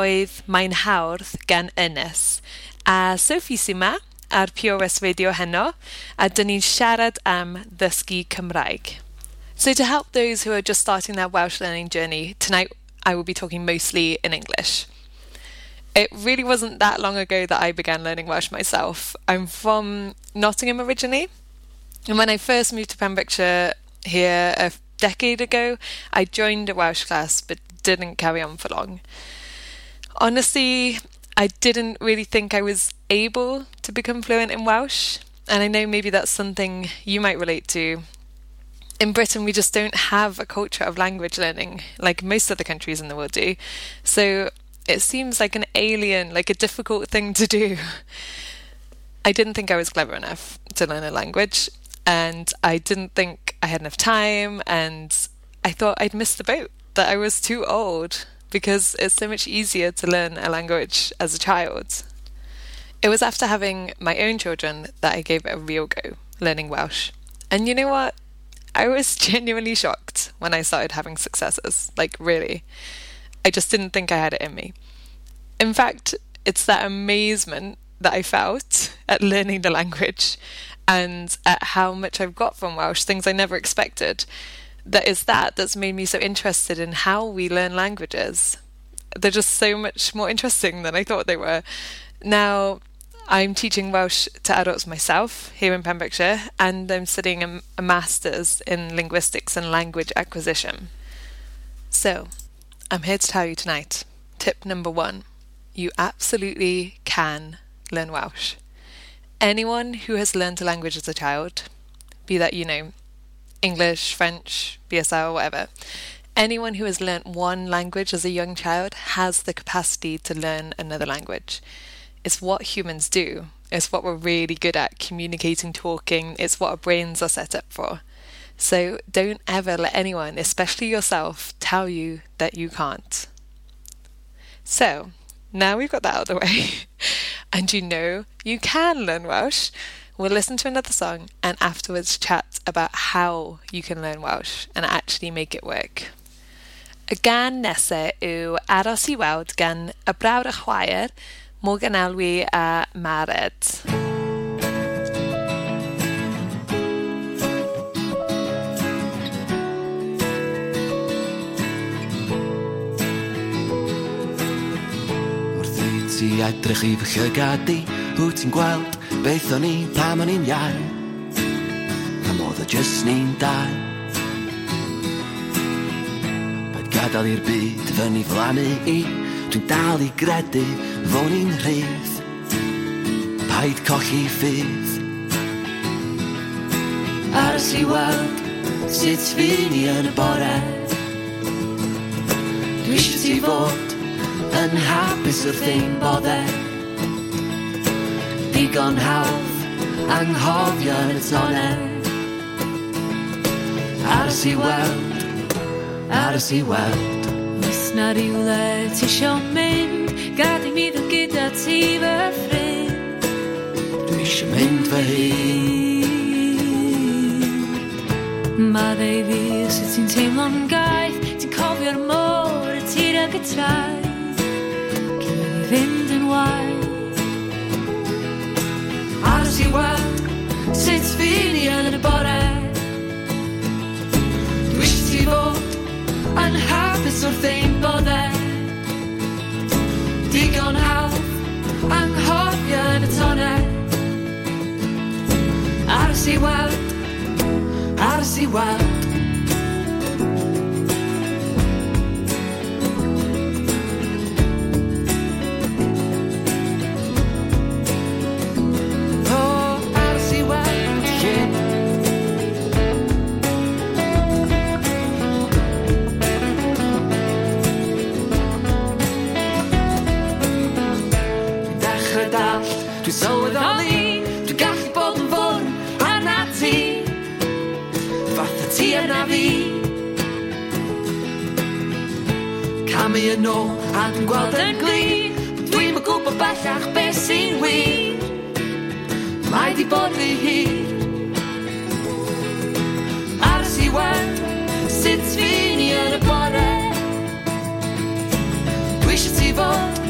oedd Mae'n Hawdd gan Ynys. A Sophie sy'n ma ar Pure West Radio heno, a dyn ni'n siarad am ddysgu Cymraeg. So to help those who are just starting their Welsh learning journey, tonight I will be talking mostly in English. It really wasn't that long ago that I began learning Welsh myself. I'm from Nottingham originally, and when I first moved to Pembrokeshire here a decade ago, I joined a Welsh class but didn't carry on for long honestly, I didn't really think I was able to become fluent in Welsh. And I know maybe that's something you might relate to. In Britain, we just don't have a culture of language learning like most other countries in the world do. So it seems like an alien, like a difficult thing to do. I didn't think I was clever enough to learn a language, and I didn't think I had enough time, and I thought I'd missed the boat, that I was too old because it's so much easier to learn a language as a child. It was after having my own children that I gave it a real go, learning Welsh. And you know what? I was genuinely shocked when I started having successes. Like, really. I just didn't think I had it in me. In fact, it's that amazement that I felt at learning the language and at how much I've got from Welsh, things I never expected that is that that's made me so interested in how we learn languages. They're just so much more interesting than I thought they were. Now, I'm teaching Welsh to adults myself here in Pembrokeshire, and I'm studying a, a master's in linguistics and language acquisition. So, I'm here to tell you tonight tip number one you absolutely can learn Welsh. anyone who has learned a language as a child, be that, you know, English, French, BSL, or whatever, anyone who has learnt one language as a young child has the capacity to learn another language. It's what humans do. It's what we're really good at communicating, talking. It's what our brains are set up for. So don't ever let anyone, especially yourself, tell you that you can't. So, now we've got that out of the way, and you know you can learn Welsh, We'll listen to another song and afterwards chat about how you can learn Welsh and actually make it work. Y gan nesaf yw Aros i weld gan y brawd a chwaer, Morgan Elwy a Mared. Wrth i ti edrych i fy llygad di, wyt ti'n gweld Beth o'n i pam o'n i'n iau Pam oedd o jyst ni'n dau. Paid gadael i'r byd fyny flannu i Dwi'n dal i gredu fo ni'n rhydd. Paid colli ffydd. Aros i weld sut fi ni yn y bore? Dwi eisiau ti fod yn hapus wrth ein boddau digon hawdd anghofio yn y tonen Aros i weld, aros i weld Oes na rywle ti sio mynd Gad i mi ddod gyda ti fy ffrind. Dwi isio mynd fy hun. Ma ddeu fi sut ti'n teimlo'n gaeth Ti'n cofio'r môr y tir ag y traeth. Cyn i fynd yn waith gwrs i weld Sut fi ni yn y bore Dwi eisiau ti fod yn hapus wrth ein bodde. Digon hawdd anghofio yn y tone. Aros i weld, aros i weld. yn ôl A dwi'n gweld yn glir. Dwi'm yn gwybod bellach beth sy'n wir. Mae di bod rhy hir. Ar y siwen Sut fi'n i yn y bore? Dwi eisiau ti fod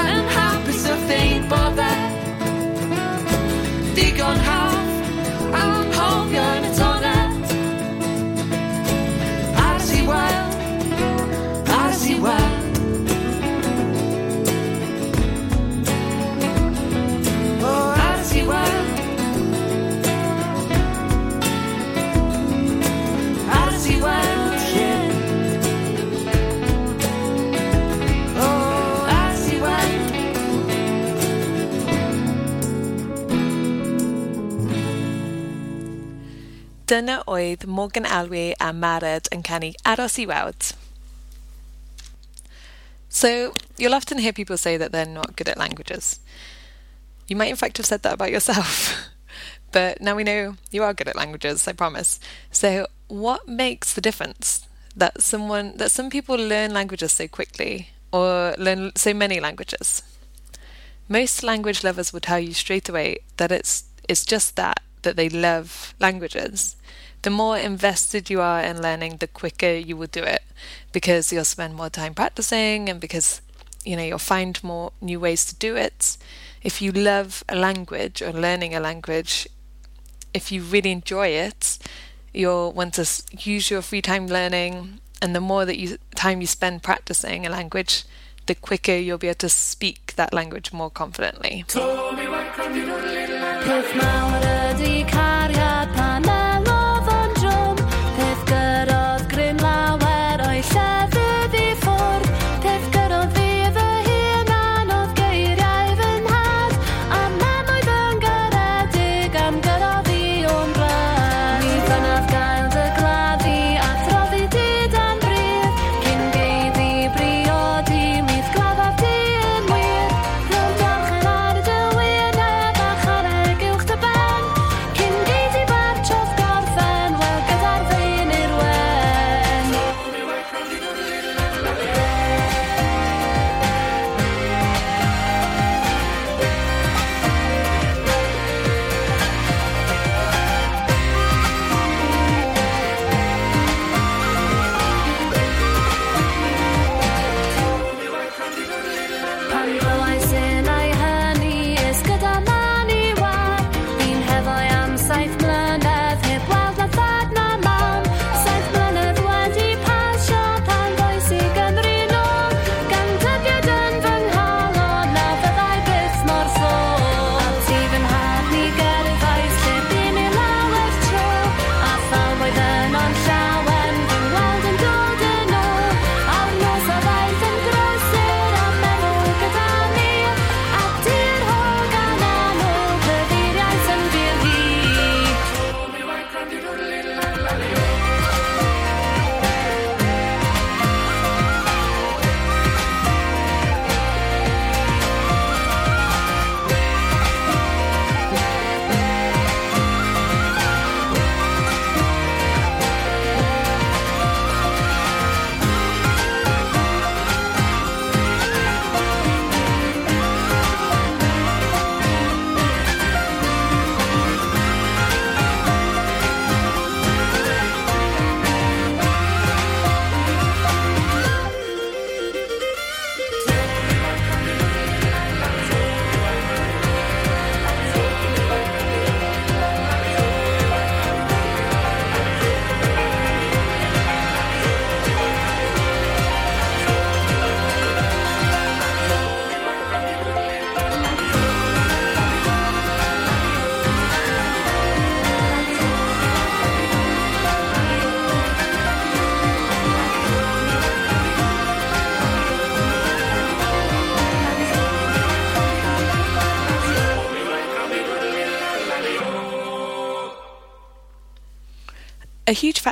Yn hapus o ffein bodde. Digon hawdd Dyna oedd Morgan Elwy a Mared yn canu Aros i. So, you'll often hear people say that they're not good at languages. You might in fact have said that about yourself. but now we know you are good at languages, I promise. So, what makes the difference that someone that some people learn languages so quickly or learn so many languages? Most language lovers will tell you straight away that it's it's just that that they love languages the more invested you are in learning, the quicker you will do it because you'll spend more time practicing and because you know you'll find more new ways to do it. If you love a language or learning a language, if you really enjoy it, you'll want to use your free time learning and the more that you time you spend practicing a language, the quicker you'll be able to speak that language more confidently. the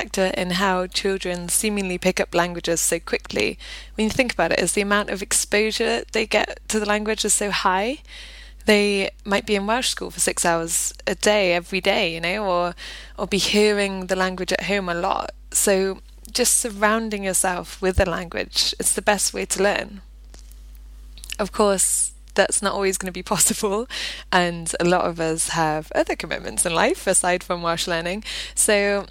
factor in how children seemingly pick up languages so quickly, when you think about it, is the amount of exposure they get to the language is so high. They might be in Welsh school for six hours a day, every day, you know, or or be hearing the language at home a lot. So just surrounding yourself with the language is the best way to learn. Of course, that's not always going to be possible, and a lot of us have other commitments in life aside from Welsh learning. So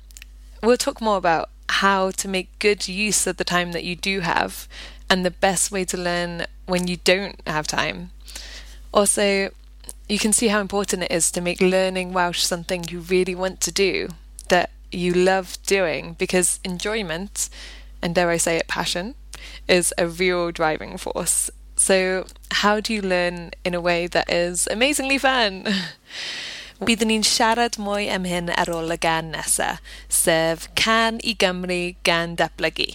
we'll talk more about how to make good use of the time that you do have and the best way to learn when you don't have time. Also, you can see how important it is to make learning Welsh something you really want to do, that you love doing, because enjoyment, and dare I say it, passion, is a real driving force. So, how do you learn in a way that is amazingly fun? Byddwn ni'n siarad mwy am hyn ar ôl y gan nesaf, sef Can i Gymru gan Datblygu.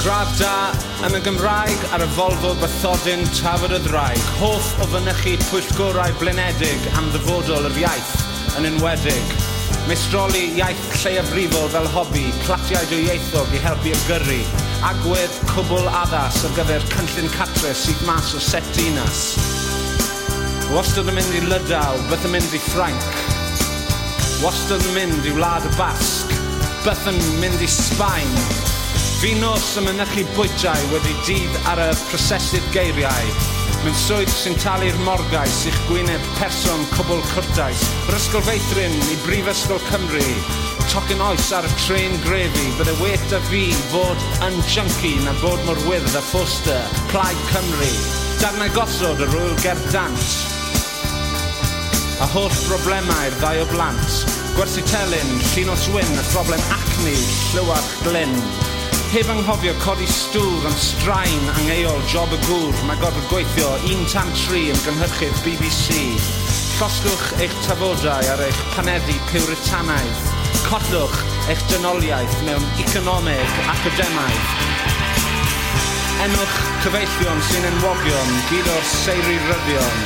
Graf da am y Gymraeg ar y Volvo bythodyn tafod y ddraig. Hoff o fynychu pwyllgorau blinedig am ddyfodol yr iaith yn enwedig. Meistroli iaith lleiafrifol fel hobi, platiau dwy ieithog i helpu ymgyrru, agwedd cwbl addas ar gyfer cynllun catre sydd mas o set dinas. Wastad yn mynd i Lydaw, byth yn mynd i Ffranc. Wastad yn mynd i Wlad y Basg, byth yn mynd i Sbaen. Fi nos yn mynychu bwytau wedi dydd ar y prosesydd geiriau, Mae'n swydd sy'n talu'r morgais i'ch gwyneb person cwbl cwrtais. Yr ysgol feithrin i Brifysgol Cymru. Tocyn oes ar y tren grefi, bydde wet a fi fod yn junky na bod mor wyrdd a ffoster, plaid Cymru. Darnau gosod yr wyl gerdant. A holl broblemau'r ddau o blant. Gwersi telyn, llun o swyn, y problem acne, llywarch glyn heb anghofio codi stŵr yn straen angeol job y gŵr mae gorfod gweithio un tan tri yn gynhyrchydd BBC. Llosgwch eich tafodau ar eich panedi pywritanaidd. Codwch eich dynoliaeth mewn economeg academaidd. Enwch cyfeillion sy'n enwogion, gyd o'r seiri ryddion.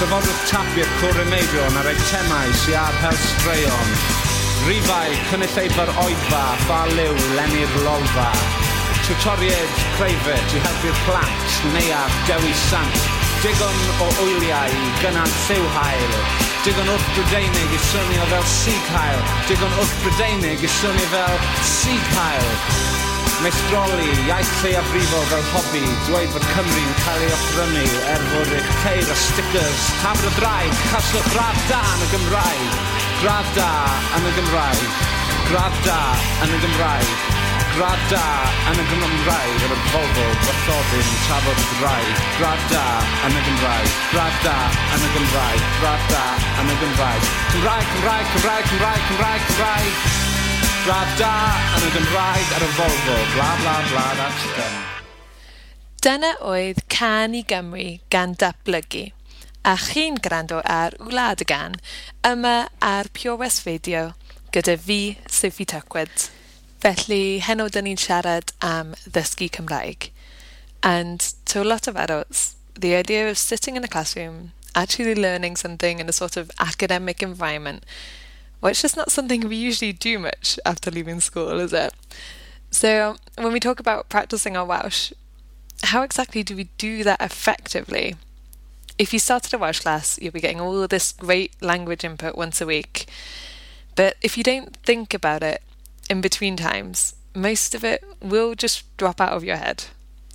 Trafodwch tapiau cwrymeidion ar eitemau sy'n adhel straeon. Rifau, cynulleidfa'r oedfa, ffa liw, lenni'r lolfa. Tutoriaid, preifat i helpu'r plant, neuaf, dewi sant. Digon o wyliau i gynnal lliw hael. Digon wrth Brydeinig i swnio fel sig hael. Digon wrth Brydeinig i swnio fel sig hael. Meistroli, iaith lleiafrifol fel hobi, dweud fod Cymru'n cael ei ochrynu er fod eich teir a stickers, tafr y draig, caslo gradd da yn y Gymraeg, Graf da yn y Gymraeg, Graf da yn y Gymraeg, Graf da yn y Gymraeg, yr ymfolfo gwrthodyn trafod y Gymraeg, Graf da yn y Gymraeg, Graf da yn y Gymraeg, Graf da yn y Gymraeg, Cymraeg, Cymraeg, Cymraeg, Cymraeg, Cymraeg, Cymraeg, Cymraeg. Brad da yn y Gymraeg ar y Volvo, bla bla bla na chicken. Dyna oedd Can i Gymru gan datblygu. A chi'n gwrando ar Wlad y Gan, yma ar Pure West Radio, gyda fi, Sophie Tuckwyd. Felly, heno dyn ni'n siarad am ddysgu Cymraeg. And to a lot of adults, the idea of sitting in a classroom, actually learning something in a sort of academic environment – well, it's just not something we usually do much after leaving school, is it? So, when we talk about practicing our Welsh, how exactly do we do that effectively? if you started a Welsh class, you'll be getting all this great language input once a week. But if you don't think about it in between times, most of it will just drop out of your head.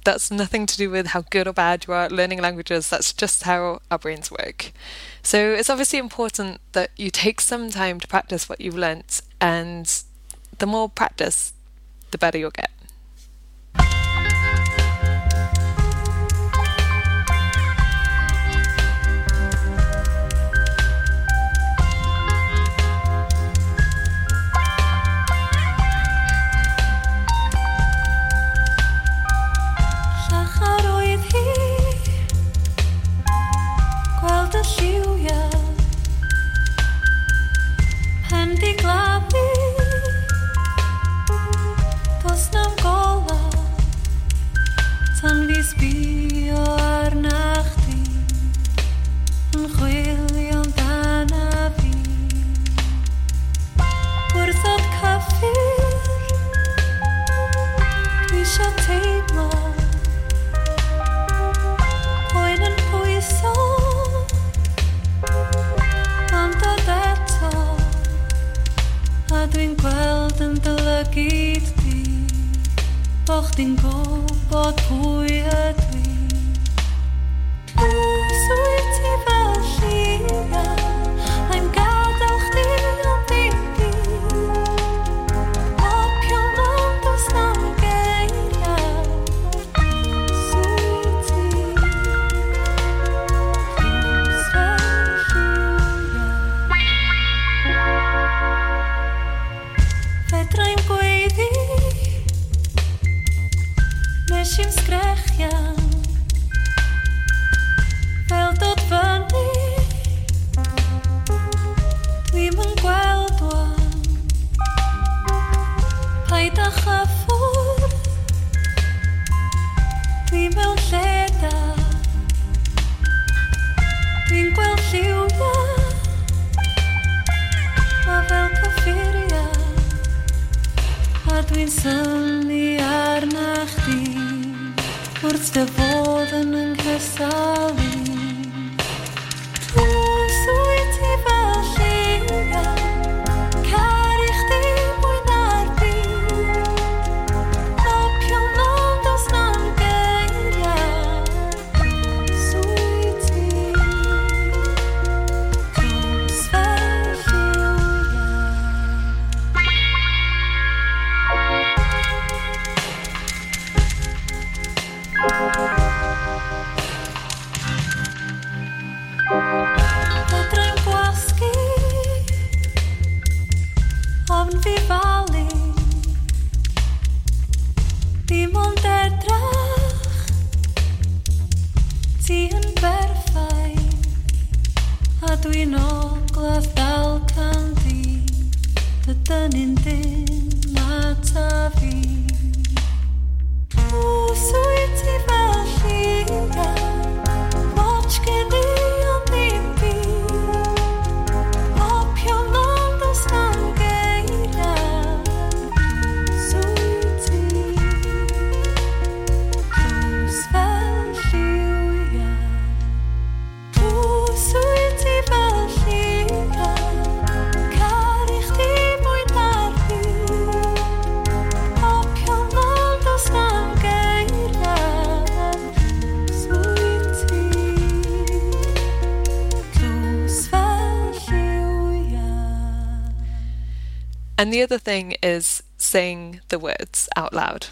That's nothing to do with how good or bad you are at learning languages, that's just how our brains work. So it's obviously important that you take some time to practice what you've learnt, and the more practice, the better you'll get. gweld y lliwiau Pen di glafu Does na'm gola. Tan fi sbio arna chdi Yn chwilio amdana fi. Gwrthod cyffur Dwi eisiau teimlo תגיד בי, אך תנגור בתרויית בי. סוי ציווה שיה And the other thing is saying the words out loud.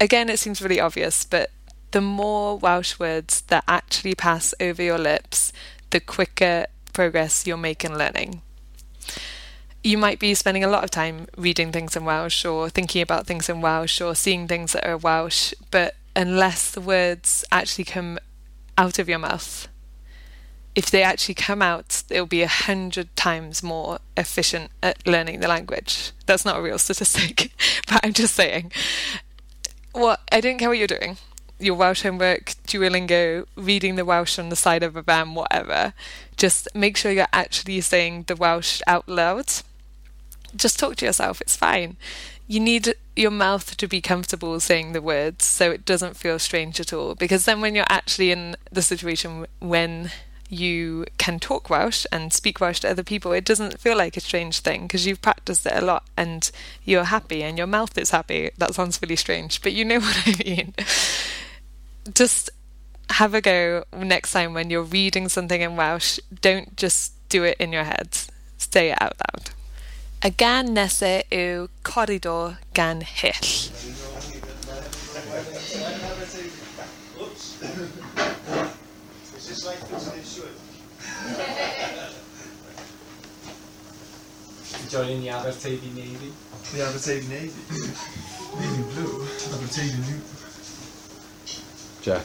Again, it seems really obvious, but the more Welsh words that actually pass over your lips, the quicker progress you'll make in learning. You might be spending a lot of time reading things in Welsh or thinking about things in Welsh or seeing things that are Welsh, but unless the words actually come out of your mouth, if they actually come out, they'll be a hundred times more efficient at learning the language. That's not a real statistic, but I'm just saying. What I don't care what you're doing. Your Welsh homework, Duolingo, reading the Welsh on the side of a van, whatever. Just make sure you're actually saying the Welsh out loud. Just talk to yourself, it's fine. You need your mouth to be comfortable saying the words so it doesn't feel strange at all. Because then when you're actually in the situation when you can talk Welsh and speak Welsh to other people, it doesn't feel like a strange thing because you've practiced it a lot and you're happy and your mouth is happy. That sounds really strange, but you know what I mean. Just have a go next time when you're reading something in Welsh. Don't just do it in your head. Say it out loud. Y gan nesaf Corridor gan Hyll. Joining the Aberteifi Navy. The Abertavy Navy. Navy blue. Abertavy new. Jack.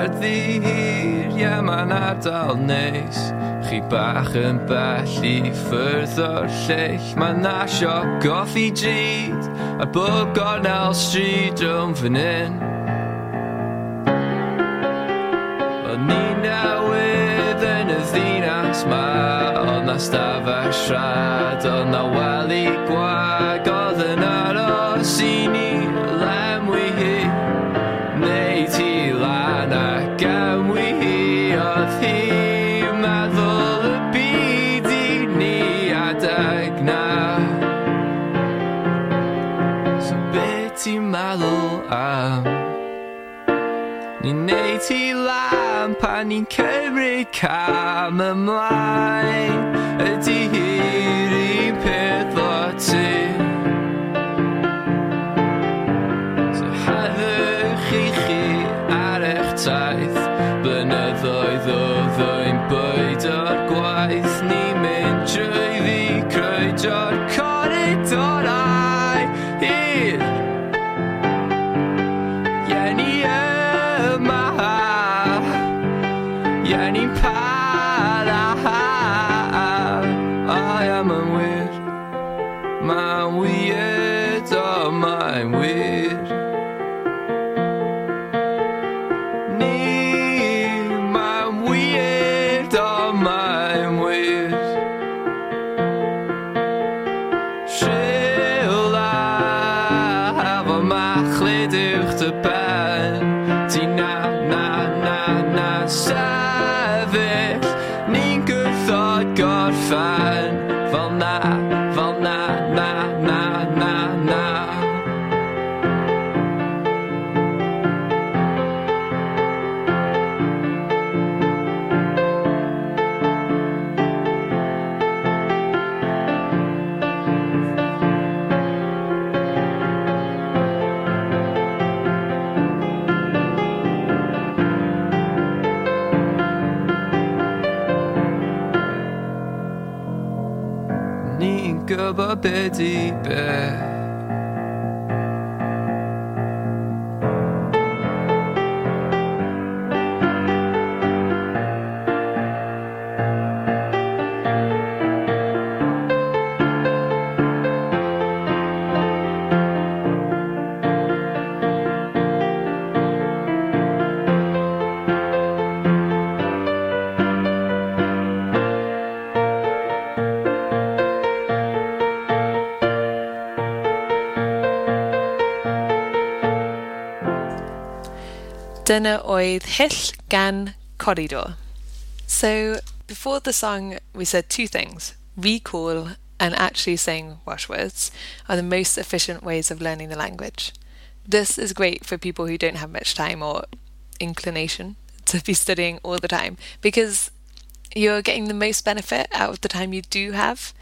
Caerdydd Ia yeah, ma'n ardal neis. Chi bach yn bell i ffyrdd o'r lleill. Ma'n nasio goffi drud Ar bob gornel stryd rhwng fan hyn Ond ni newydd yn y ddinas ma Ond na stafell rhaid. Cymryd 是 oedd Hyll gan Corridor. So, before the song, we said two things. Recall and actually saying Welsh words are the most efficient ways of learning the language. This is great for people who don't have much time or inclination to be studying all the time because you're getting the most benefit out of the time you do have.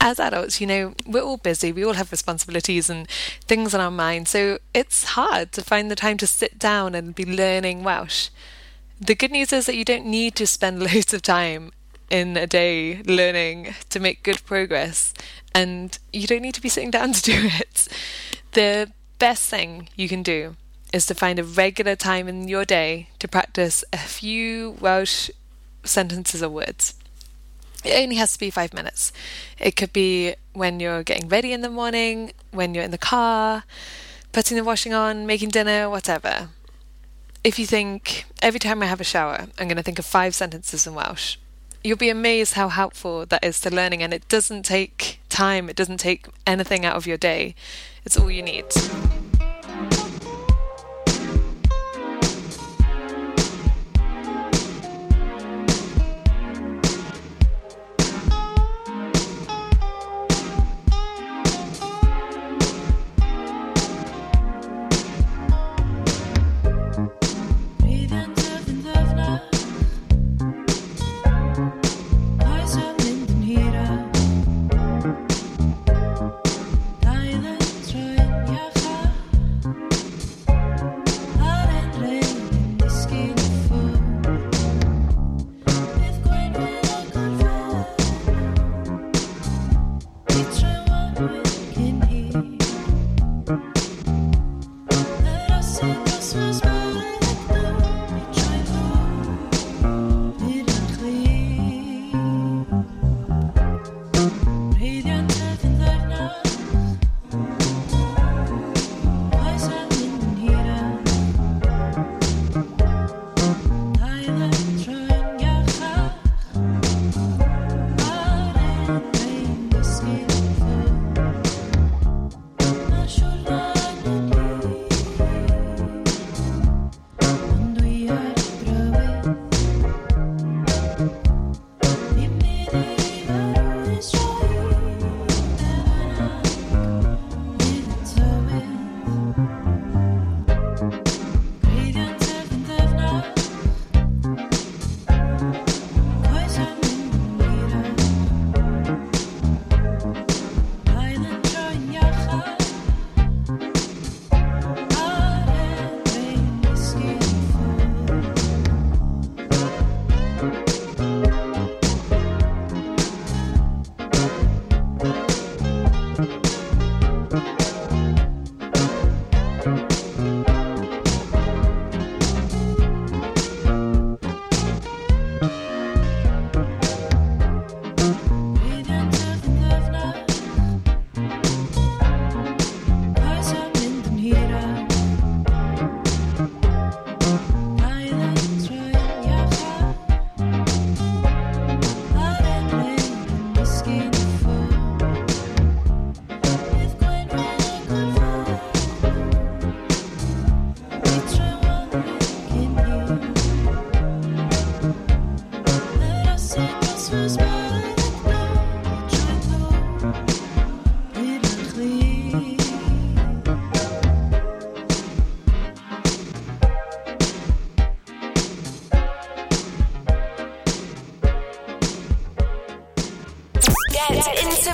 As adults, you know, we're all busy, we all have responsibilities and things on our mind, so it's hard to find the time to sit down and be learning Welsh. The good news is that you don't need to spend loads of time in a day learning to make good progress and you don't need to be sitting down to do it. The best thing you can do is to find a regular time in your day to practice a few Welsh sentences or words. It only has to be five minutes. It could be when you're getting ready in the morning, when you're in the car, putting the washing on, making dinner, whatever. If you think, every time I have a shower, I'm going to think of five sentences in Welsh, you'll be amazed how helpful that is to learning, and it doesn't take time, it doesn't take anything out of your day. It's all you need.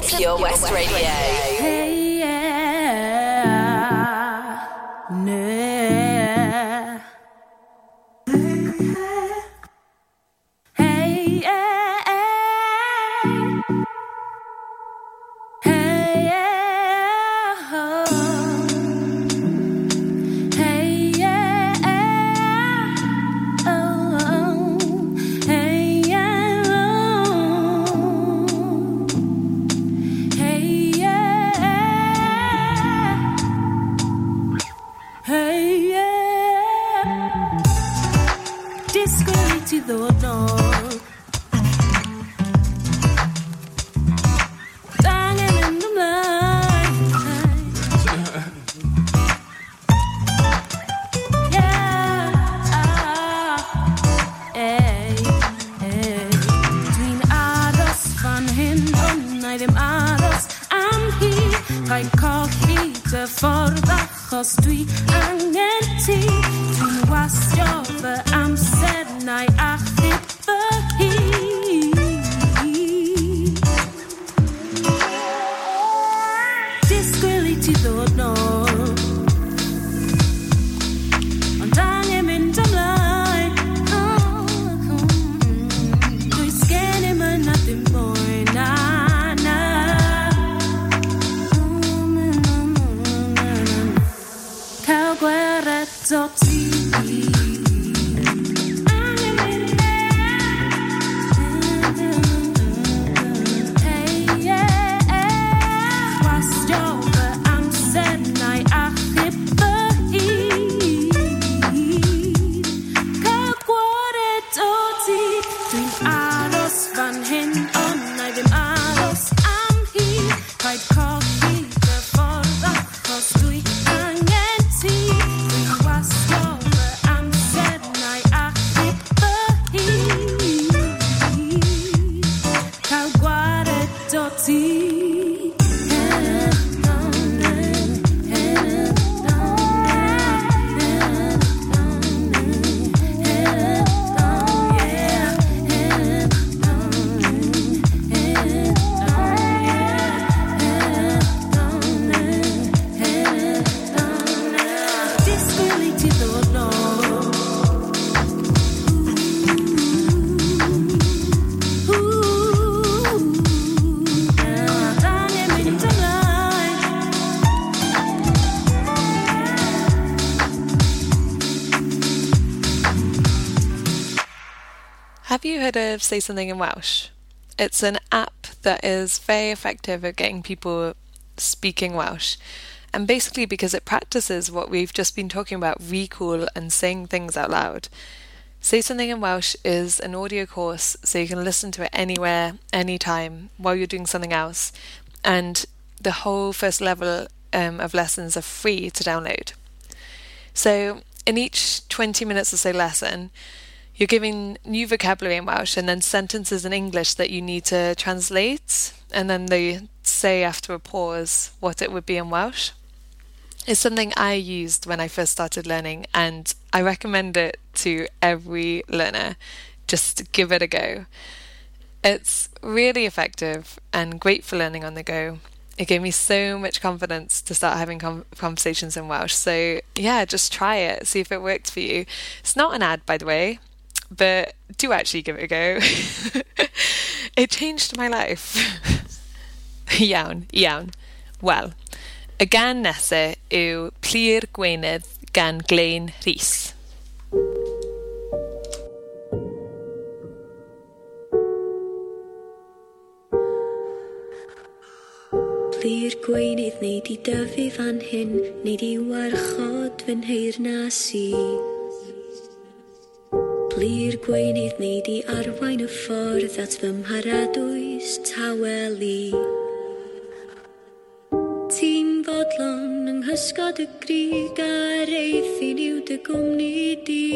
Pure West Radio. Hey, yeah. Nah. Hey, yeah. Of Say Something in Welsh? It's an app that is very effective at getting people speaking Welsh. And basically, because it practices what we've just been talking about recall and saying things out loud. Say Something in Welsh is an audio course, so you can listen to it anywhere, anytime, while you're doing something else. And the whole first level um, of lessons are free to download. So, in each 20 minutes or so lesson, you're giving new vocabulary in Welsh and then sentences in English that you need to translate, and then they say after a pause what it would be in Welsh. It's something I used when I first started learning, and I recommend it to every learner. Just give it a go. It's really effective and great for learning on the go. It gave me so much confidence to start having com- conversations in Welsh. So, yeah, just try it, see if it works for you. It's not an ad, by the way, but do actually give it a go. it changed my life. iawn, iawn. Wel, y gan nesaf yw Plir Gweinydd gan Glain Rhys. Plir gweinydd neu di dyfu fan hyn Neu di warchod fy nheyrnas i Blir gweinydd ni di arwain y ffordd at fy mharadwys taweli. Ti'n fodlon yng nghysgod y grig a'r eithin i'w dy gwmni di.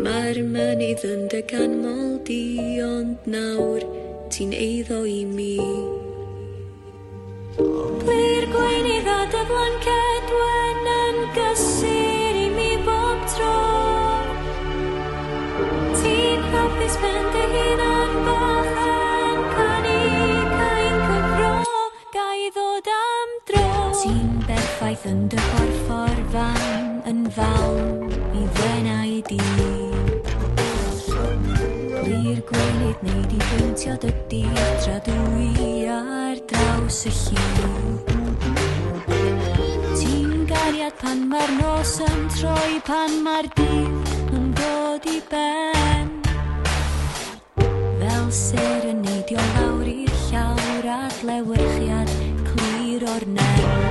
Mae'r mynydd yn dy ganmol di, ond nawr ti'n eiddo i mi. Blir gweinydd a dy flanced wen yn gysur i mi bob tro. berffaith yn dy chorffor fan yn fawn i ddrenau di. Lir gwelyd neu di bwyntio dy di tra ar draws y lliw. Ti'n gariad pan mae'r nos yn troi pan mae'r dydd yn dod i ben amser yn neidio lawr i'r llawr adlewyrchiad clir o'r nerth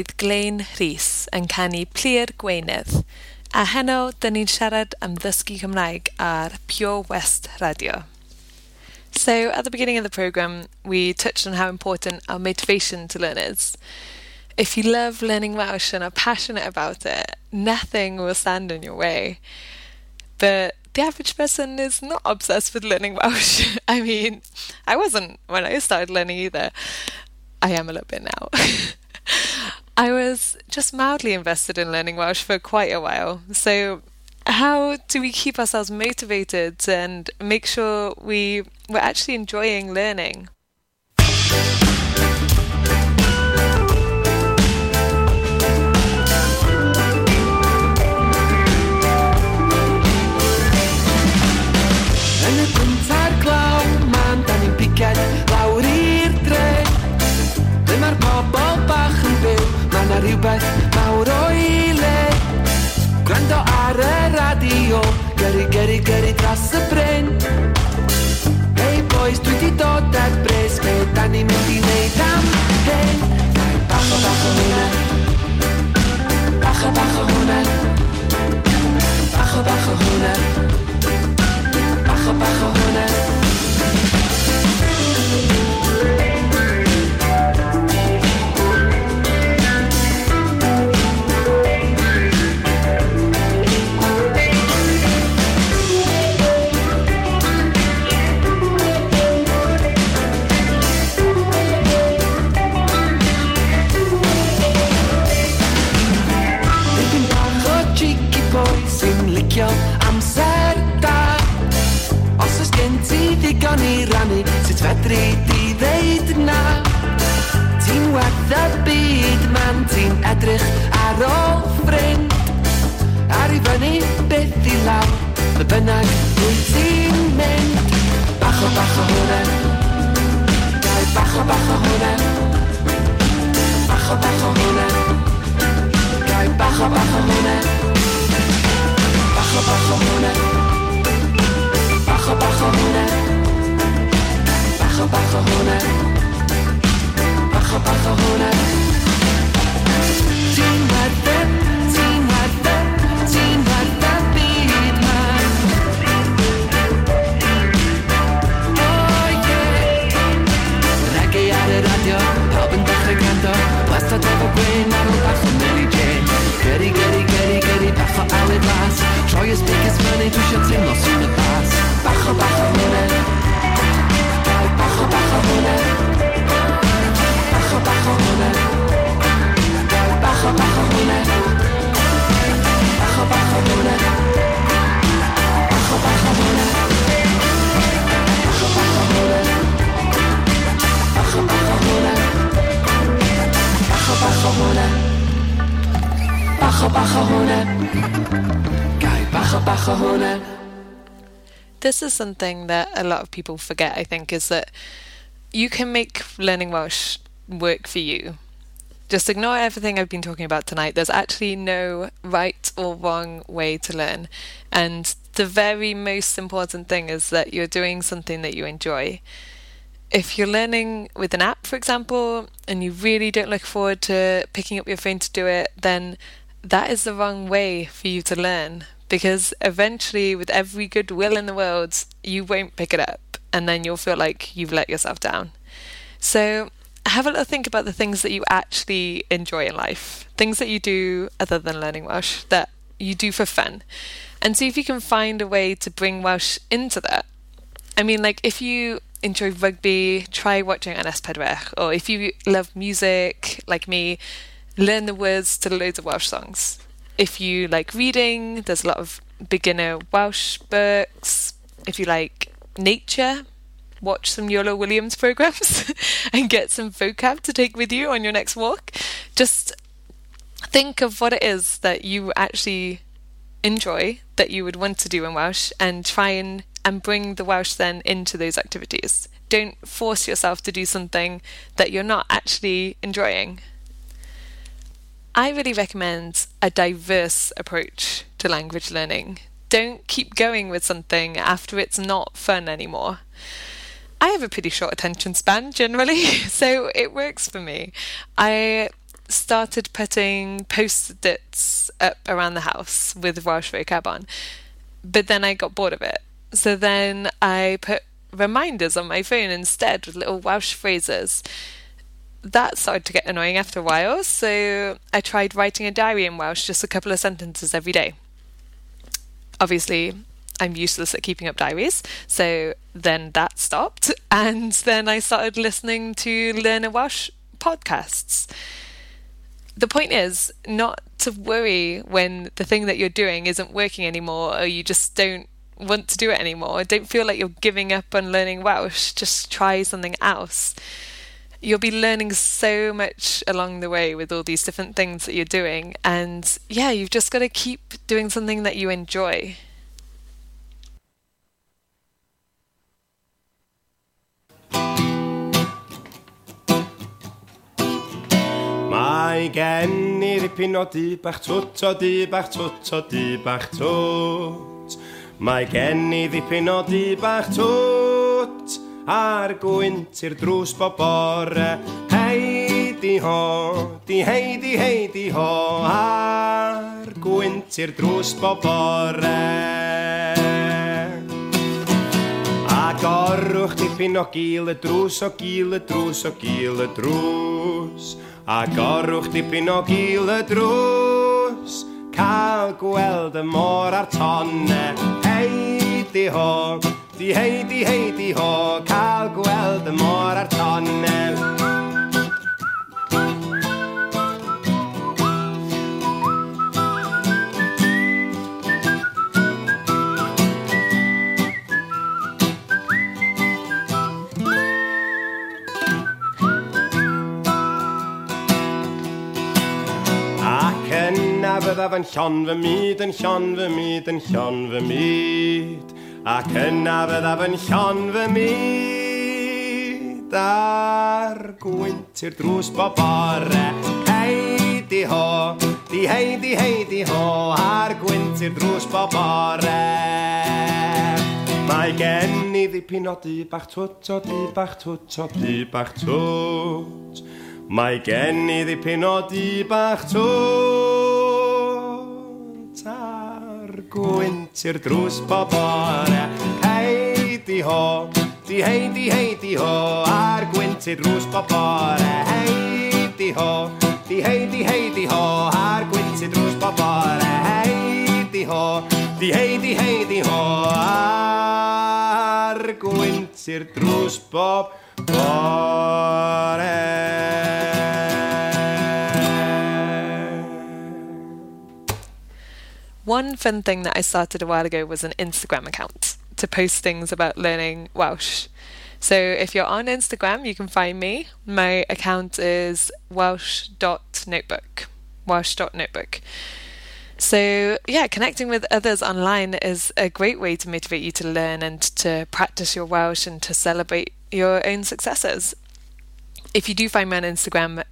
oedd Glain Rhys yn canu Plir Gweinydd, a heno dyn ni'n siarad am ddysgu Cymraeg ar Pure West Radio. So, at the beginning of the program, we touched on how important our motivation to learn is. If you love learning Welsh and are passionate about it, nothing will stand in your way. But the average person is not obsessed with learning Welsh. I mean, I wasn't when I started learning either. I am a little bit now. I was just mildly invested in learning Welsh for quite a while. So, how do we keep ourselves motivated and make sure we we're actually enjoying learning? Y bryn. Hey boys, dwi di dod ar bres, be da ni'n mynd i wneud am hyn. Bach o bach o hwnna, bach o bach o hwnna, bach o bach o hwnna. Bajo, bajo, hwnna fedri di ddeud na. Ti'n werth y byd man Ti'n edrych ar ôl ffrind. Ar i fyny beth i law Fy bynnag wyt ti'n mynd. Bach o bach o hwnna. Gael bach o bach o hwnna. Bach o bach o hwnna. Gael bach o bach o hwnna. Bach o bach o hwnna. Bach o bach o hwnna. go back something that a lot of people forget, I think, is that you can make learning Welsh work for you. Just ignore everything I've been talking about tonight. There's actually no right or wrong way to learn. And the very most important thing is that you're doing something that you enjoy. If you're learning with an app, for example, and you really don't look forward to picking up your phone to do it, then that is the wrong way for you to learn because eventually, with every good will in the world, you won't pick it up and then you'll feel like you've let yourself down. So, have a little think about the things that you actually enjoy in life, things that you do other than learning Welsh that you do for fun, and see if you can find a way to bring Welsh into that. I mean, like, if you enjoy rugby, try watching Ynys Pedwech, or if you love music like me, learn the words to loads of Welsh songs. If you like reading, there's a lot of beginner Welsh books. If you like nature, watch some Iolo Williams programs and get some vocab to take with you on your next walk. Just think of what it is that you actually enjoy that you would want to do in Welsh and try and, and bring the Welsh then into those activities. Don't force yourself to do something that you're not actually enjoying. I really recommend a diverse approach to language learning. Don't keep going with something after it's not fun anymore. I have a pretty short attention span generally, so it works for me. I started putting post-its up around the house with Welsh vocab on, but then I got bored of it. So then I put reminders on my phone instead with little Welsh phrases. That started to get annoying after a while, so I tried writing a diary in Welsh, just a couple of sentences every day. Obviously, I'm useless at keeping up diaries, so then that stopped, and then I started listening to Learn a Welsh podcasts. The point is not to worry when the thing that you're doing isn't working anymore or you just don't want to do it anymore. Don't feel like you're giving up on learning Welsh. Just try something else. You'll be learning so much along the way with all these different things that you're doing. And yeah, you've just got to keep doing something that you enjoy. Mae gen i ddipyn o di bach twt o di bach twt o di bach twt. Mae gen i ddipyn o di bach twt a'r gwynt i'r drws bob bore. Heidi ho, di heidi heidi ho, a'r gwynt i'r drws bob bore. A gorwch dipyn o gil y drws o gil y drws o gil y drws. A gorwch dipyn o gil y drws. Cael gweld y môr a'r tonne. Heidi ho, Di hei, di hei, di ho, cael gweld y môr a'r tonnel. Ac yna byddaf yn llon fy myd, yn llon fy myd, yn llon fy myd ac yna fyddaf yn llon fy mi dar gwynt i'r drws bob bore. Heidi ho di heidi heidi ho ar gwynt i'r drws bob bore. Mae gen i ddipyn o di bach twt o di bach twt o di bach twt. Mae gen i ddipyn o di bach twt gwynt drws bobore. Heidi ho, di heidi heidi ho Ar gwynt i'r drws bobore. Heidi ho, di heidi heidi ho Ar gwynt i'r drws bobore. Heidi ho, di heidi heidi ho Ar gwynt i'r drws bobore. One fun thing that I started a while ago was an Instagram account to post things about learning Welsh. So if you're on Instagram, you can find me. My account is welsh.notebook. Welsh.notebook. So, yeah, connecting with others online is a great way to motivate you to learn and to practice your Welsh and to celebrate your own successes. If you do find me on Instagram,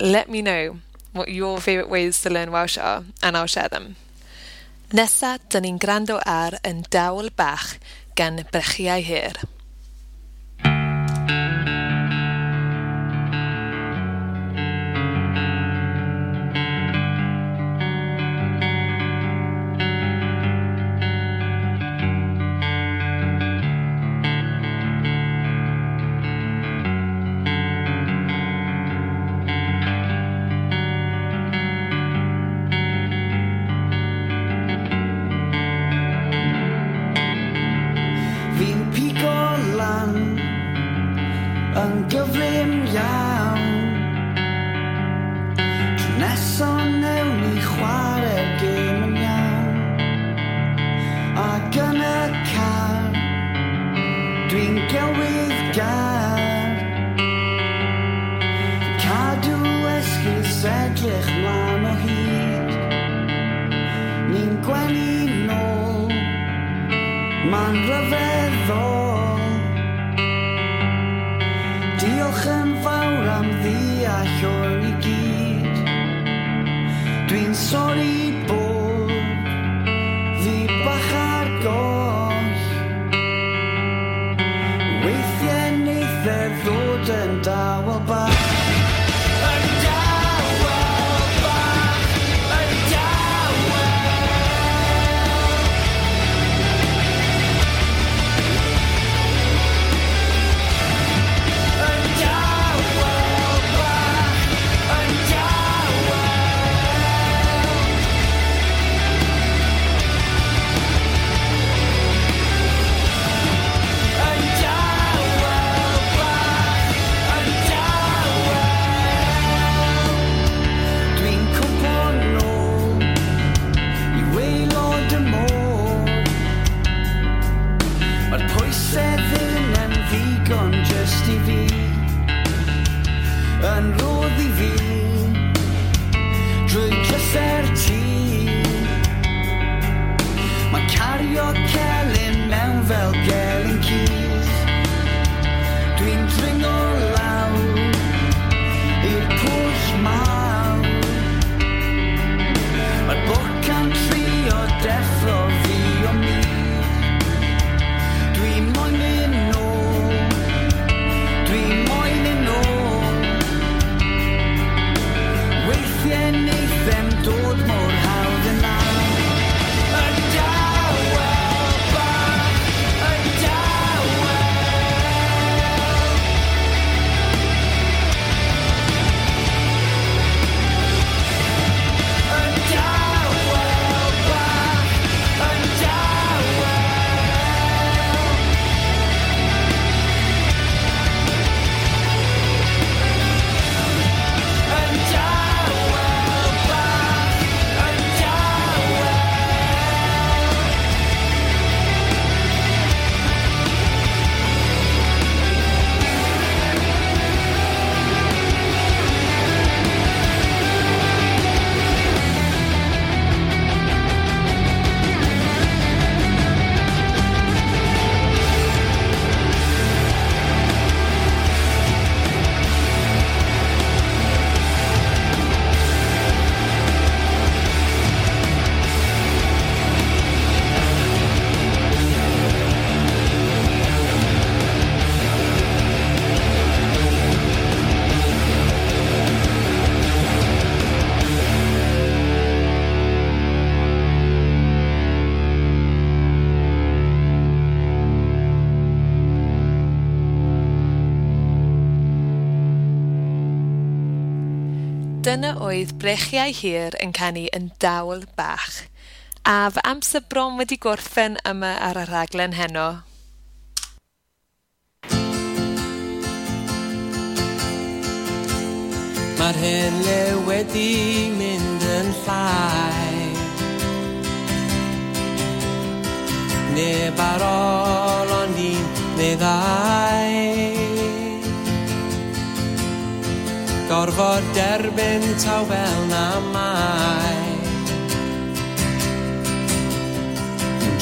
let me know what your favourite ways to learn Welsh are, and I'll share them. Nesa, dyn ni'n grando ar Yn Dawl Bach gan Brechiau Hir. oedd brechiau hir yn canu yn dawl bach. A fy amser bron wedi gorffen yma ar y rhaglen heno. Mae'r hen le wedi mynd yn llai Neb ar ôl ond un neu ddau gorfod derbyn taw fel na mai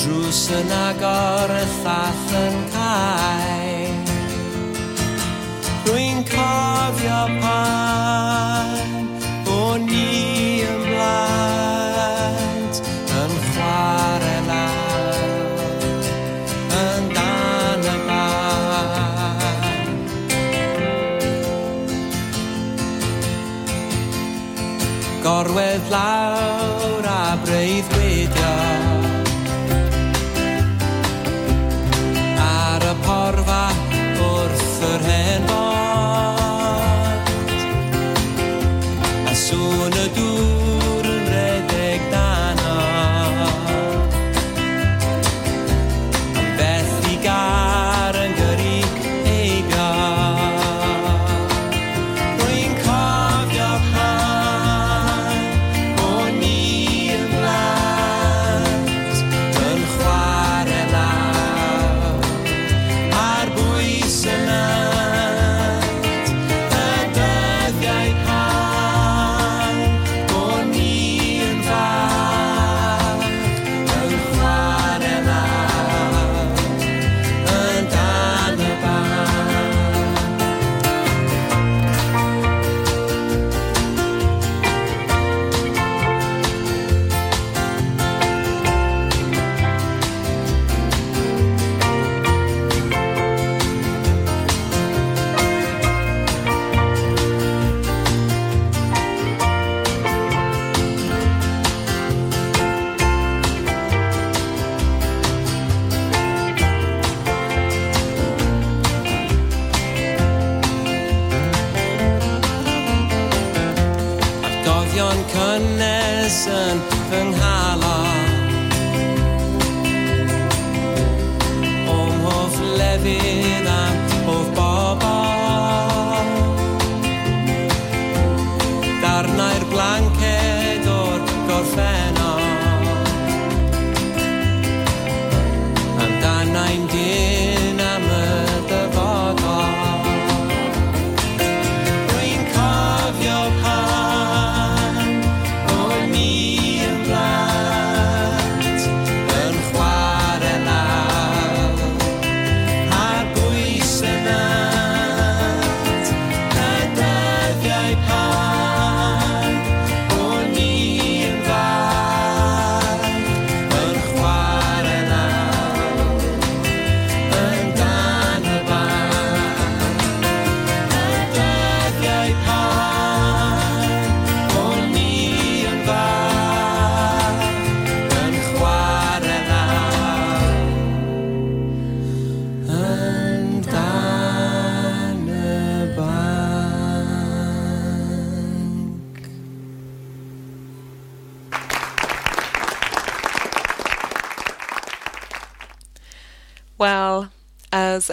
drws yn agor y llall yn cael. Rwy'n cofio pan o'n i ymlaen gorwedd lawr a breudd gwedio.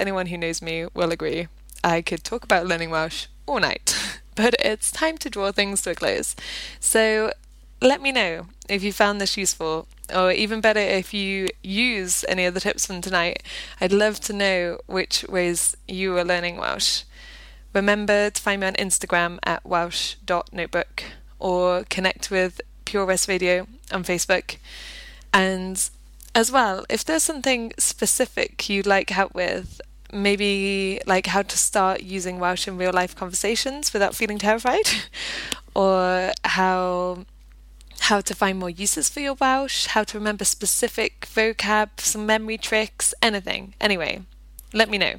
Anyone who knows me will agree, I could talk about learning Welsh all night, but it's time to draw things to a close. So let me know if you found this useful, or even better, if you use any of the tips from tonight. I'd love to know which ways you are learning Welsh. Remember to find me on Instagram at welsh.notebook or connect with Pure West Radio on Facebook. And as well, if there's something specific you'd like help with, maybe like how to start using Welsh in real life conversations without feeling terrified, or how how to find more uses for your Welsh, how to remember specific vocab, some memory tricks, anything. Anyway, let me know.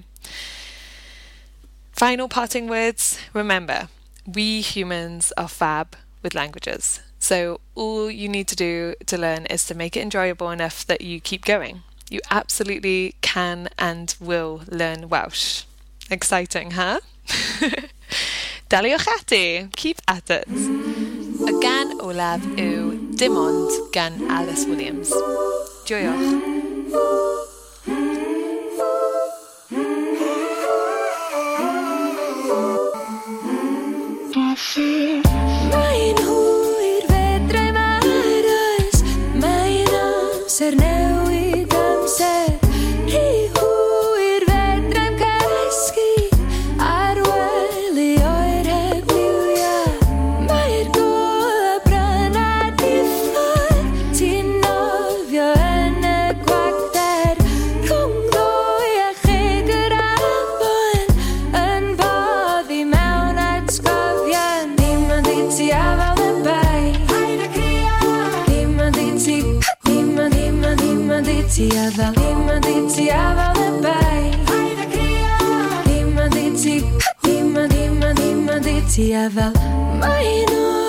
Final parting words remember, we humans are fab with languages. So all you need to do to learn is to make it enjoyable enough that you keep going you absolutely can and will learn Welsh. Exciting, huh? Daliochati, keep at it. Again, olaf U. Dimond, gan Alys Williams. Joiwch. se avale. my não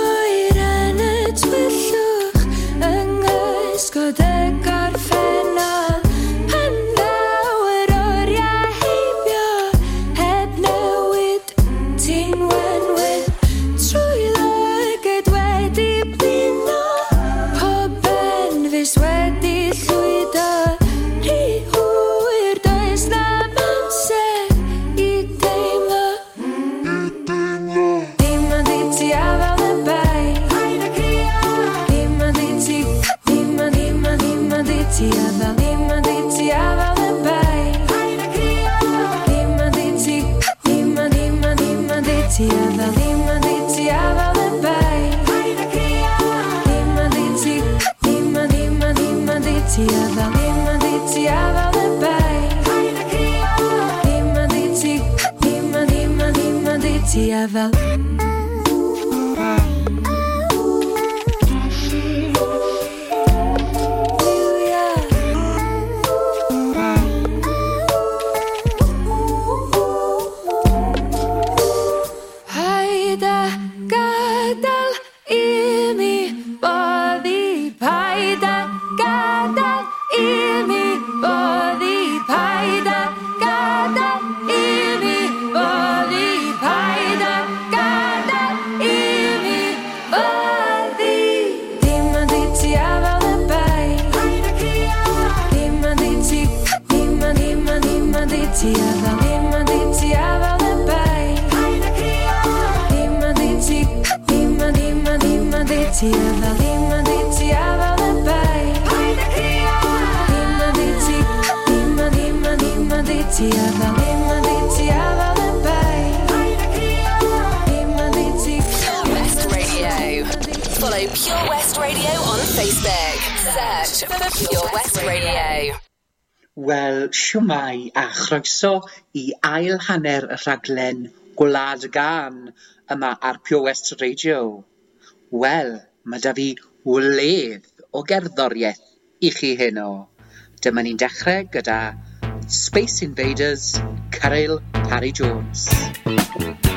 develop Croeso i ail hanner y rhaglen Gwlad y Gân yma ar Pure West Radio. Wel, mae 'da fi wledd o gerddoriaeth i chi heno. Dyma ni'n dechrau gyda Space Invaders, Caryl Parry Jones.